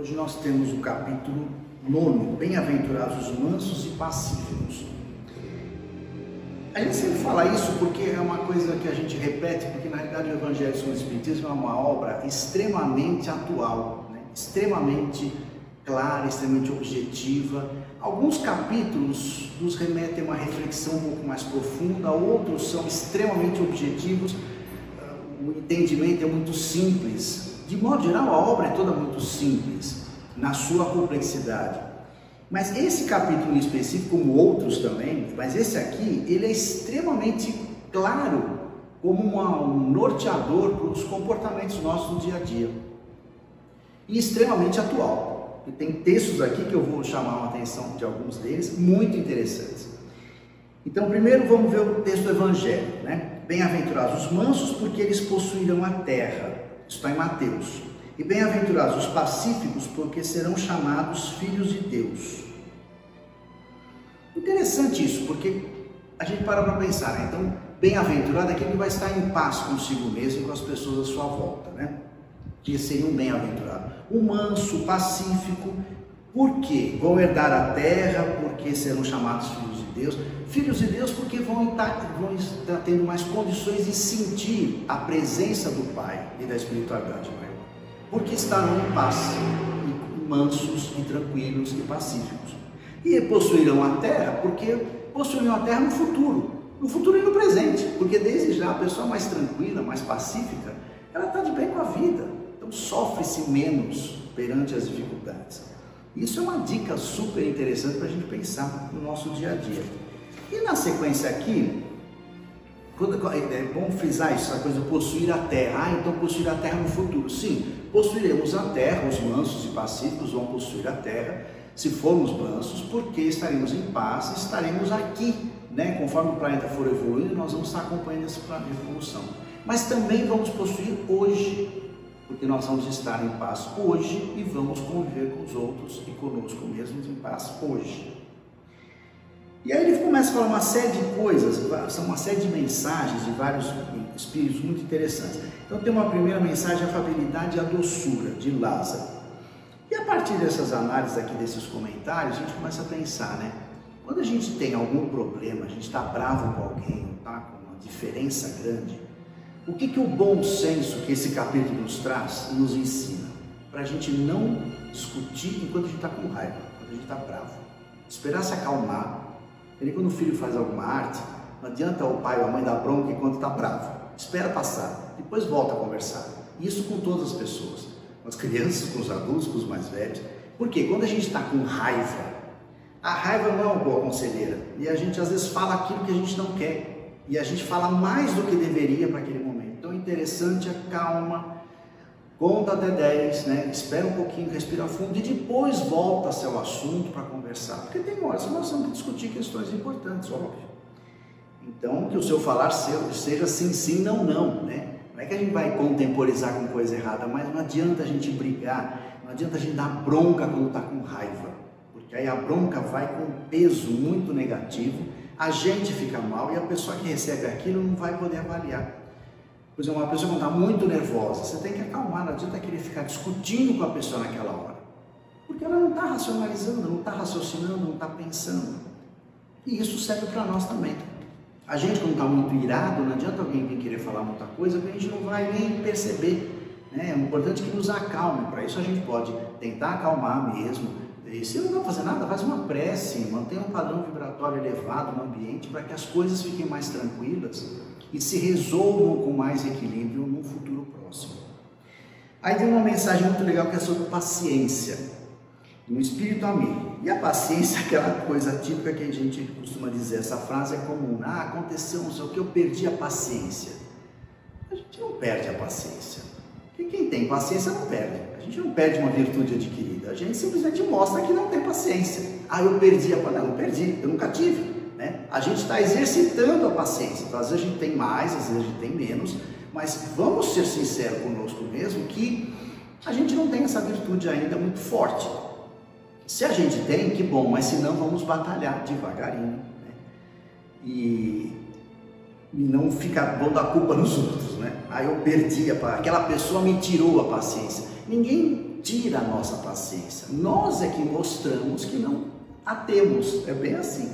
Hoje nós temos o capítulo 9, Bem-aventurados os mansos e pacíficos. A gente sempre fala isso porque é uma coisa que a gente repete, porque na realidade o Evangelho segundo o Espiritismo é uma obra extremamente atual, né? extremamente clara, extremamente objetiva. Alguns capítulos nos remetem a uma reflexão um pouco mais profunda, outros são extremamente objetivos, o entendimento é muito simples. De modo geral, a obra é toda muito simples na sua complexidade. Mas esse capítulo em específico, como outros também, mas esse aqui, ele é extremamente claro como uma, um norteador para os comportamentos nossos no dia a dia. E extremamente atual. E tem textos aqui que eu vou chamar a atenção de alguns deles, muito interessantes. Então, primeiro vamos ver o texto do Evangelho, né? Bem-aventurados os mansos, porque eles possuirão a terra. Está em Mateus. E bem-aventurados os pacíficos, porque serão chamados filhos de Deus. Interessante isso, porque a gente para para pensar, né? então, bem-aventurado é aquele que vai estar em paz consigo mesmo e com as pessoas à sua volta, né? Que seria um bem-aventurado. O manso, pacífico, por quê? Vão herdar a terra, porque serão chamados filhos Deus. Filhos de Deus porque vão estar, vão estar tendo mais condições de sentir a presença do Pai e da espiritualidade maior porque estarão em paz, e mansos e tranquilos e pacíficos. E possuirão a terra, porque possuirão a terra no futuro, no futuro e no presente, porque desde já a pessoa mais tranquila, mais pacífica, ela está de bem com a vida, então sofre-se menos perante as dificuldades. Isso é uma dica super interessante para a gente pensar no nosso dia a dia. E na sequência aqui, é bom frisar isso, essa coisa possuir a terra. Ah, então possuir a terra no futuro. Sim, possuiremos a terra, os mansos e pacíficos vão possuir a terra, se formos mansos, porque estaremos em paz, estaremos aqui, né? Conforme o planeta for evoluindo, nós vamos estar acompanhando de evolução. Mas também vamos possuir hoje, porque nós vamos estar em paz hoje e vamos conviver com os outros e conosco mesmos em paz hoje. E aí ele começa a falar uma série de coisas, são uma série de mensagens de vários espíritos muito interessantes. Então tem uma primeira mensagem, a afabilidade e a doçura, de Lázaro. E a partir dessas análises aqui, desses comentários, a gente começa a pensar, né? Quando a gente tem algum problema, a gente está bravo com alguém, está com uma diferença grande, o que, que o bom senso que esse capítulo nos traz nos ensina? Para a gente não discutir enquanto a gente está com raiva, quando a gente está bravo. Esperar se acalmar, ele, quando o filho faz alguma arte, não adianta o pai ou a mãe dar bronca enquanto está bravo. Espera passar, depois volta a conversar. Isso com todas as pessoas, com as crianças, com os adultos, com os mais velhos. Porque quando a gente está com raiva, a raiva não é uma boa conselheira. E a gente às vezes fala aquilo que a gente não quer. E a gente fala mais do que deveria para aquele momento. Interessante a calma, conta até 10, né? espera um pouquinho, respira fundo e depois volta-se ao assunto para conversar. Porque tem horas que nós temos que discutir questões importantes, óbvio. Então, que o seu falar seja sim, sim, não, não, né? Não é que a gente vai contemporizar com coisa errada, mas não adianta a gente brigar, não adianta a gente dar bronca quando está com raiva, porque aí a bronca vai com um peso muito negativo, a gente fica mal e a pessoa que recebe aquilo não vai poder avaliar. Por exemplo, uma pessoa que está muito nervosa, você tem que acalmar, não adianta querer ficar discutindo com a pessoa naquela hora. Porque ela não está racionalizando, não está raciocinando, não está pensando. E isso serve para nós também. A gente, quando está muito irado, não adianta alguém vir querer falar muita coisa que a gente não vai nem perceber. Né? É importante que nos acalme. Para isso a gente pode tentar acalmar mesmo. E se não fazer nada, faz uma prece, mantenha um padrão vibratório elevado no ambiente para que as coisas fiquem mais tranquilas e se resolvam com mais equilíbrio no futuro próximo. Aí tem uma mensagem muito legal que é sobre paciência, um espírito amigo. E a paciência é aquela coisa típica que a gente costuma dizer, essa frase é comum, ah, aconteceu não sei o que, eu perdi a paciência. A gente não perde a paciência. Porque quem tem paciência não perde. A gente não perde uma virtude adquirida, a gente simplesmente mostra que não tem paciência. Ah, eu perdi a. Não, não perdi, eu nunca tive. A gente está exercitando a paciência. Então, às vezes a gente tem mais, às vezes a gente tem menos, mas vamos ser sinceros conosco mesmo que a gente não tem essa virtude ainda muito forte. Se a gente tem, que bom, mas se não, vamos batalhar devagarinho. Né? E, e não ficar bom da culpa nos outros. Né? Aí eu perdi, a, aquela pessoa me tirou a paciência. Ninguém tira a nossa paciência. Nós é que mostramos que não a temos. É bem assim.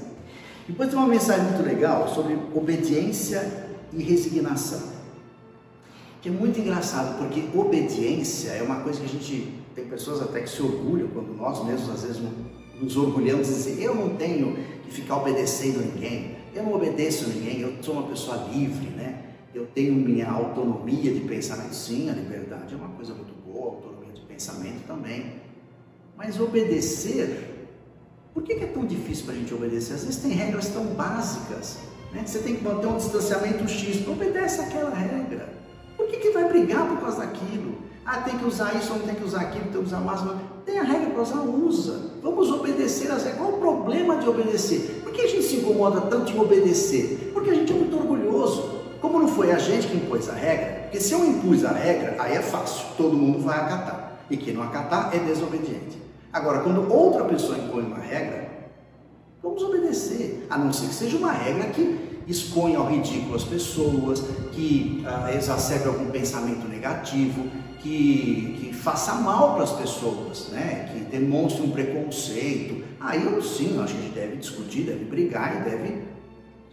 Depois tem uma mensagem muito legal sobre obediência e resignação. Que é muito engraçado, porque obediência é uma coisa que a gente tem pessoas até que se orgulham quando nós mesmos às vezes nos orgulhamos e dizer, eu não tenho que ficar obedecendo ninguém, eu não obedeço a ninguém, eu sou uma pessoa livre, né? Eu tenho minha autonomia de pensamento, sim, a liberdade é uma coisa muito boa, a autonomia de pensamento também. Mas obedecer, por que é tão difícil para a gente obedecer? Às vezes tem regras tão básicas, né? Você tem que manter um distanciamento X, obedece aquela regra. Por que, que vai brigar por causa daquilo? Ah, tem que usar isso, não tem que usar aquilo, tem que usar máximo. Tem a regra para usar, usa. Vamos obedecer as regras. Qual o problema de obedecer? Por que a gente se incomoda tanto em obedecer? Porque a gente é muito orgulhoso. Como não foi a gente que impôs a regra, porque se eu impus a regra, aí é fácil, todo mundo vai acatar. E quem não acatar é desobediente. Agora, quando outra pessoa impõe uma regra, vamos obedecer. A não ser que seja uma regra que exponha ao ridículo as pessoas, que ah, exacerbe algum pensamento negativo, que, que faça mal para as pessoas, né? que demonstre um preconceito. Aí eu sim, acho que a gente deve discutir, deve brigar e deve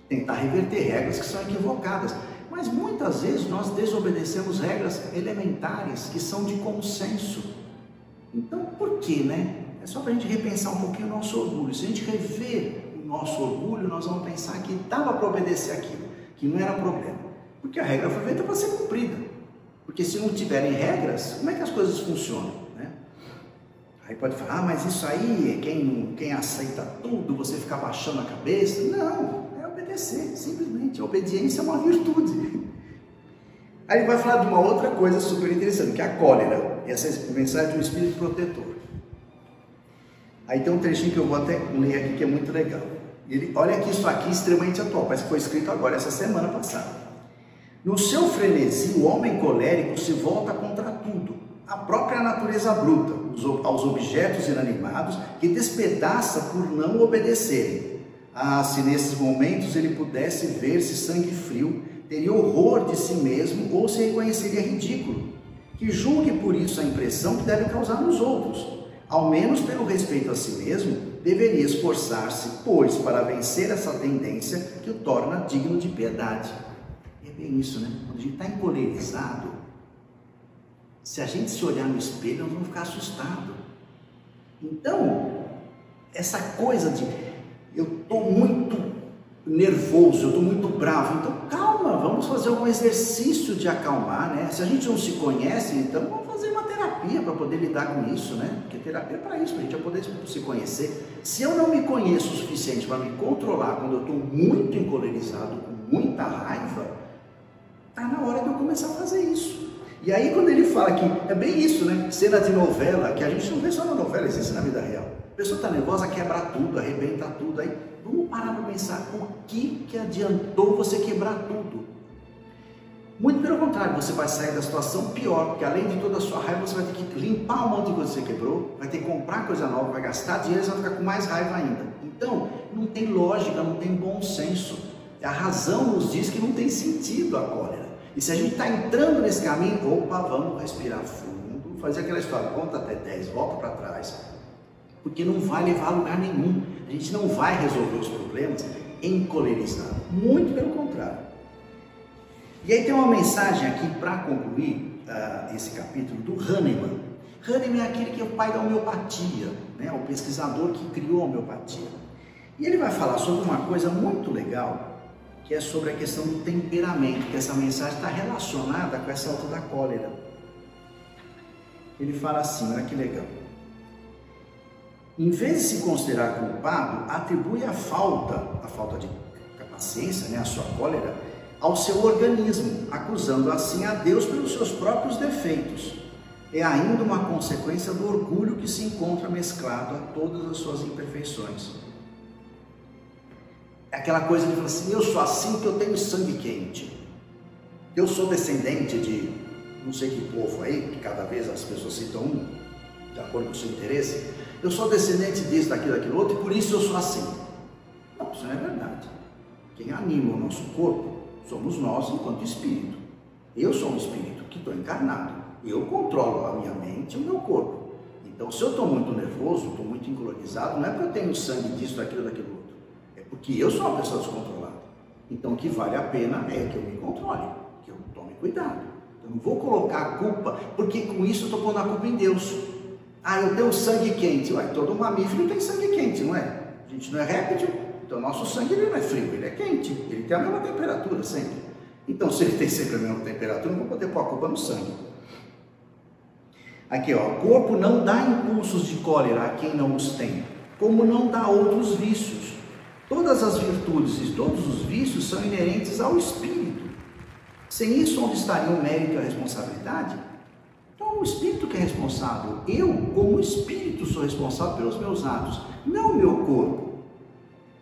tentar reverter regras que são equivocadas. Mas muitas vezes nós desobedecemos regras elementares que são de consenso. Então, por que, né? É só para a gente repensar um pouquinho o nosso orgulho. Se a gente rever o nosso orgulho, nós vamos pensar que dava para obedecer aquilo, que não era problema. Porque a regra foi feita para ser cumprida. Porque se não tiverem regras, como é que as coisas funcionam? Né? Aí pode falar, ah, mas isso aí, quem, quem aceita tudo, você ficar baixando a cabeça. Não, é obedecer, simplesmente. A obediência é uma virtude. Aí ele vai falar de uma outra coisa super interessante, que é a cólera. Essa é mensagem do Espírito Protetor. Aí tem um trechinho que eu vou até ler aqui que é muito legal. Ele, olha que isso aqui é extremamente atual, que foi escrito agora, essa semana passada. No seu frenesi, o homem colérico se volta contra tudo, a própria natureza bruta, aos objetos inanimados, que despedaça por não obedecerem. Ah, se nesses momentos ele pudesse ver-se sangue frio, teria horror de si mesmo ou se reconheceria ridículo. Que julgue por isso a impressão que deve causar nos outros. Ao menos pelo respeito a si mesmo, deveria esforçar-se, pois, para vencer essa tendência que o torna digno de piedade bem isso, né? Quando a gente está encolerizado, se a gente se olhar no espelho, nós vamos ficar assustados. Então, essa coisa de eu estou muito nervoso, eu estou muito bravo, então calma, vamos fazer algum exercício de acalmar, né? Se a gente não se conhece, então vamos fazer uma terapia para poder lidar com isso, né? Porque terapia é para isso, para a gente poder se conhecer. Se eu não me conheço o suficiente para me controlar quando eu estou muito encolerizado, com muita raiva, Está na hora de eu começar a fazer isso. E aí quando ele fala que é bem isso, né? Cena de novela, que a gente não vê só na novela, existe na vida real. A pessoa está nervosa, quebra tudo, arrebenta tudo. Aí vamos parar para pensar, o que, que adiantou você quebrar tudo? Muito pelo contrário, você vai sair da situação pior, porque além de toda a sua raiva, você vai ter que limpar um monte de coisa que você quebrou, vai ter que comprar coisa nova, vai gastar dinheiro e vai ficar com mais raiva ainda. Então, não tem lógica, não tem bom senso. A razão nos diz que não tem sentido a cólera. E se a gente está entrando nesse caminho, opa, vamos respirar fundo, fazer aquela história, conta até 10, volta para trás, porque não vai levar a lugar nenhum. A gente não vai resolver os problemas encolerizado, muito pelo contrário. E aí tem uma mensagem aqui para concluir uh, esse capítulo do Hahnemann. Hahnemann é aquele que é o pai da homeopatia, né? o pesquisador que criou a homeopatia. E ele vai falar sobre uma coisa muito legal que é sobre a questão do temperamento, que essa mensagem está relacionada com essa alta da cólera. Ele fala assim, olha que legal. Em vez de se considerar culpado, atribui a falta, a falta de paciência, né, a sua cólera, ao seu organismo, acusando assim a Deus pelos seus próprios defeitos. É ainda uma consequência do orgulho que se encontra mesclado a todas as suas imperfeições. É aquela coisa de falar assim, eu sou assim porque eu tenho sangue quente. Eu sou descendente de não sei que povo aí, que cada vez as pessoas citam um, de acordo com o seu interesse. Eu sou descendente disso, daquilo, daquilo outro, e por isso eu sou assim. Não, isso não é verdade. Quem anima o nosso corpo somos nós enquanto espírito. Eu sou um espírito que estou encarnado. Eu controlo a minha mente e o meu corpo. Então, se eu estou muito nervoso, estou muito encolorizado, não é porque eu tenho sangue disso, daquilo, daquilo outro. É porque eu sou uma pessoa descontrolada. Então, o que vale a pena é que eu me controle, que eu tome cuidado. Eu não vou colocar a culpa, porque com isso eu estou pondo a culpa em Deus. Ah, eu tenho sangue quente. Ué, todo mamífero tem sangue quente, não é? A gente não é réptil, então nosso sangue ele não é frio, ele é quente. Ele tem a mesma temperatura sempre. Então, se ele tem sempre a mesma temperatura, não vou poder pôr a culpa no sangue. Aqui, ó, o corpo não dá impulsos de cólera a quem não os tem, como não dá outros vícios. Todas as virtudes e todos os vícios são inerentes ao espírito. Sem isso, onde estaria o mérito e a responsabilidade? Então, o espírito que é responsável. Eu, como espírito, sou responsável pelos meus atos, não o meu corpo.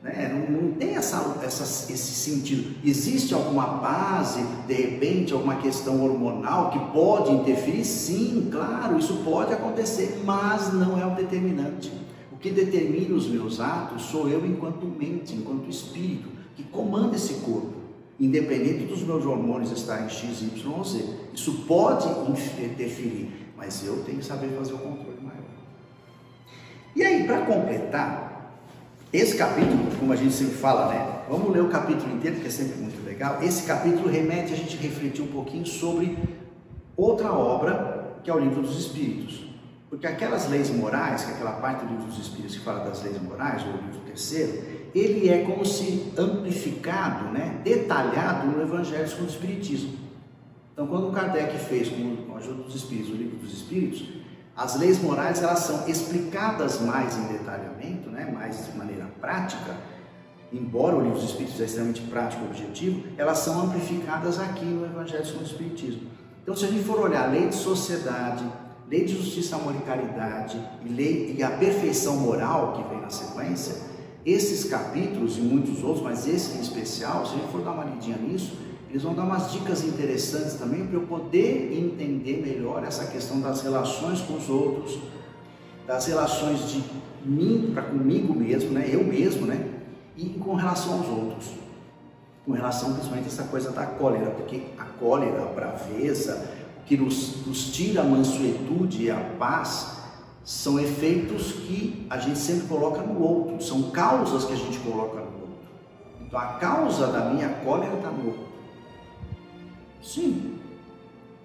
Né? Não, não, tem essa, essa, esse sentido. Existe alguma base, de repente, alguma questão hormonal que pode interferir? Sim, claro, isso pode acontecer, mas não é o determinante. O que determina os meus atos sou eu enquanto mente, enquanto espírito, que comanda esse corpo, independente dos meus hormônios estarem X, Y Z. Isso pode interferir, mas eu tenho que saber fazer o controle maior. E aí, para completar, esse capítulo, como a gente sempre fala, né? Vamos ler o capítulo inteiro, que é sempre muito legal. Esse capítulo remete a gente refletir um pouquinho sobre outra obra, que é o livro dos Espíritos. Porque aquelas leis morais, que é aquela parte do livro dos Espíritos que fala das leis morais, ou o livro terceiro, ele é como se amplificado, né, detalhado no Evangelho segundo o Espiritismo. Então, quando Kardec fez com a ajuda dos Espíritos o livro dos Espíritos, as leis morais elas são explicadas mais em detalhamento, né, mais de maneira prática, embora o livro dos Espíritos é extremamente prático e objetivo, elas são amplificadas aqui no Evangelho segundo o Espiritismo. Então, se a gente for olhar lei de sociedade, lei de justiça, amor e caridade e, lei, e a perfeição moral que vem na sequência, esses capítulos e muitos outros, mas esse em especial, se a gente for dar uma lidinha nisso, eles vão dar umas dicas interessantes também para eu poder entender melhor essa questão das relações com os outros, das relações de mim para comigo mesmo, né? Eu mesmo, né? E com relação aos outros. Com relação principalmente a essa coisa da cólera, porque a cólera, a braveza, que nos, nos tira a mansuetude e a paz, são efeitos que a gente sempre coloca no outro, são causas que a gente coloca no outro. Então a causa da minha cólera está no outro. Sim,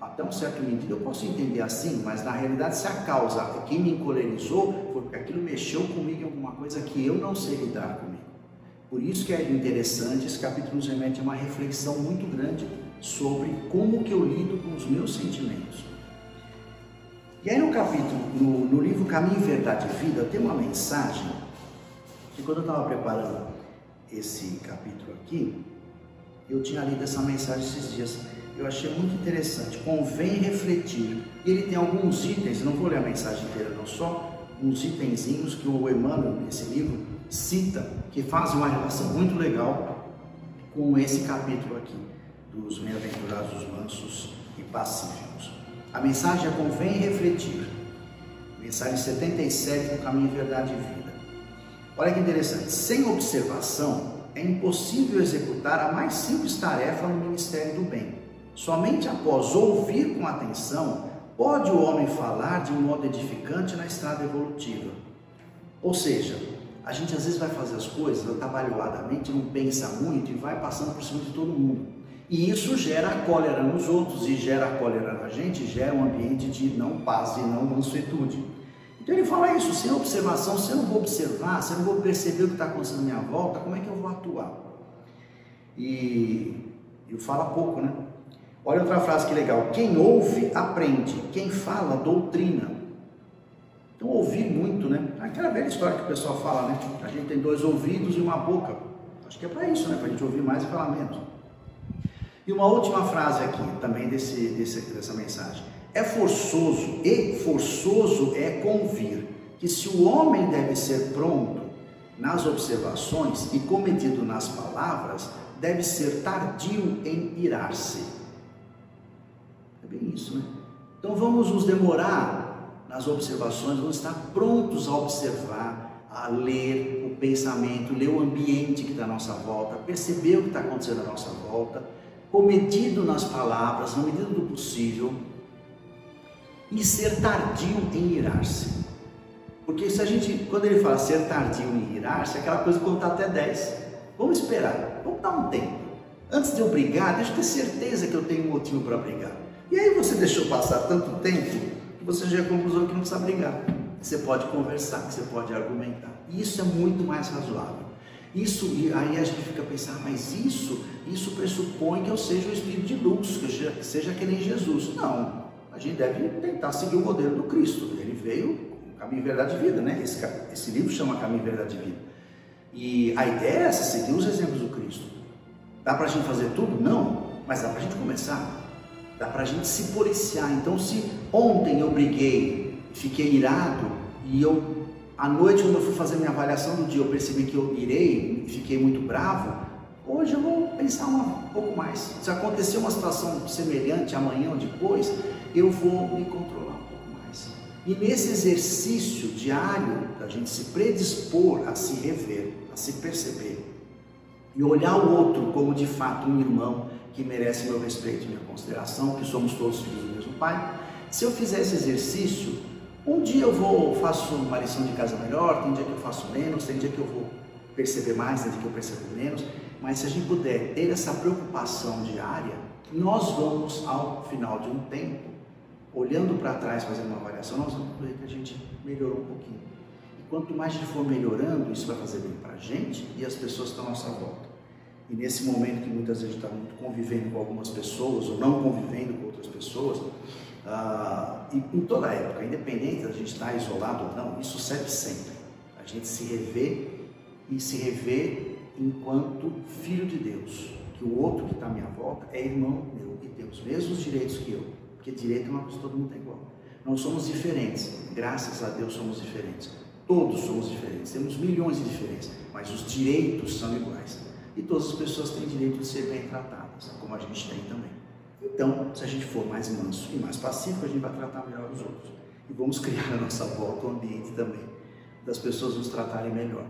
até um certo medida eu posso entender assim, mas na realidade se a causa é quem me encolerizou foi porque aquilo mexeu comigo em alguma coisa que eu não sei lidar comigo. Por isso que é interessante, esse capítulo nos remete a uma reflexão muito grande sobre como que eu lido com os meus sentimentos. E aí no capítulo, no, no livro Caminho, Verdade e Vida, tem uma mensagem que quando eu estava preparando esse capítulo aqui, eu tinha lido essa mensagem esses dias eu achei muito interessante. Convém refletir. Ele tem alguns itens, não vou ler a mensagem inteira, não, só uns itenzinhos que o Emmanuel, nesse livro, cita, que fazem uma relação muito legal com esse capítulo aqui, dos bem-aventurados, os mansos e pacíficos. A mensagem é convém refletir. Mensagem 77 do caminho verdade e vida. Olha que interessante, sem observação é impossível executar a mais simples tarefa no ministério do bem Somente após ouvir com atenção pode o homem falar de um modo edificante na estrada evolutiva. Ou seja, a gente às vezes vai fazer as coisas atabalhoadamente, não pensa muito e vai passando por cima de todo mundo. E isso gera cólera nos outros e gera cólera na gente, gera um ambiente de não paz e não mansuetude. Então ele fala isso, sem observação, se eu não vou observar, se eu não vou perceber o que está acontecendo à minha volta, como é que eu vou atuar? E eu falo pouco, né? Olha outra frase que legal. Quem ouve, aprende. Quem fala, doutrina. Então, ouvir muito, né? Aquela velha história que o pessoal fala, né? A gente tem dois ouvidos e uma boca. Acho que é para isso, né? Para a gente ouvir mais e falar menos. E uma última frase aqui, também desse, desse, dessa mensagem. É forçoso, e forçoso é convir, que se o homem deve ser pronto nas observações e cometido nas palavras, deve ser tardio em irar-se é bem isso, né? Então vamos nos demorar nas observações, vamos estar prontos a observar, a ler o pensamento, ler o ambiente que está à nossa volta, perceber o que está acontecendo à nossa volta, cometido nas palavras, na medida do possível, e ser tardio em irar-se. Porque se a gente, quando ele fala ser tardio em irar-se, é aquela coisa de contar até 10. Vamos esperar, vamos dar um tempo. Antes de eu brigar, deixa eu ter certeza que eu tenho um motivo para brigar. E aí você deixou passar tanto tempo que você já conclusão que não precisa brigar. Você pode conversar, você pode argumentar. E isso é muito mais razoável. Isso, e aí a gente fica pensando, mas isso, isso pressupõe que eu seja o espírito de luz, que eu seja, que seja que nem Jesus. Não, a gente deve tentar seguir o modelo do Cristo. Ele veio com caminho, verdade e vida, né? Esse, esse livro chama Caminho, Verdade e Vida. E a ideia é essa, seguir os exemplos do Cristo. Dá para a gente fazer tudo? Não, mas dá para a gente começar. Dá para a gente se policiar. Então, se ontem eu briguei, fiquei irado, e eu, à noite, quando eu fui fazer minha avaliação do dia, eu percebi que eu irei, fiquei muito bravo, hoje eu vou pensar um pouco mais. Se acontecer uma situação semelhante amanhã ou depois, eu vou me controlar um pouco mais. E nesse exercício diário, da gente se predispor a se rever, a se perceber, e olhar o outro como de fato um irmão que merece meu respeito e minha consideração, que somos todos filhos do mesmo Pai. Se eu fizer esse exercício, um dia eu vou, faço uma lição de casa melhor, tem dia que eu faço menos, tem dia que eu vou perceber mais, tem dia que eu percebo menos, mas se a gente puder ter essa preocupação diária, nós vamos, ao final de um tempo, olhando para trás, fazendo uma avaliação, nós vamos ver que a gente melhorou um pouquinho. E quanto mais a gente for melhorando, isso vai fazer bem para a gente e as pessoas que estão à nossa volta. E nesse momento que muitas vezes está muito convivendo com algumas pessoas ou não convivendo com outras pessoas, ah, em toda época, independente da gente estar isolado ou não, isso serve sempre. A gente se rever e se rever enquanto filho de Deus, que o outro que está à minha volta é irmão meu e tem os mesmos direitos que eu, porque direito é uma coisa que todo mundo tem igual. Não somos diferentes, graças a Deus somos diferentes. Todos somos diferentes, temos milhões de diferenças, mas os direitos são iguais. E todas as pessoas têm direito de ser bem tratadas, como a gente tem também. Então, se a gente for mais manso e mais pacífico, a gente vai tratar melhor os outros. E vamos criar na nossa volta um ambiente também das pessoas nos tratarem melhor.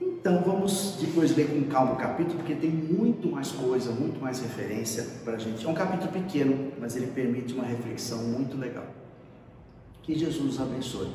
Então vamos depois ler com calma o capítulo, porque tem muito mais coisa, muito mais referência para a gente. É um capítulo pequeno, mas ele permite uma reflexão muito legal. Que Jesus abençoe.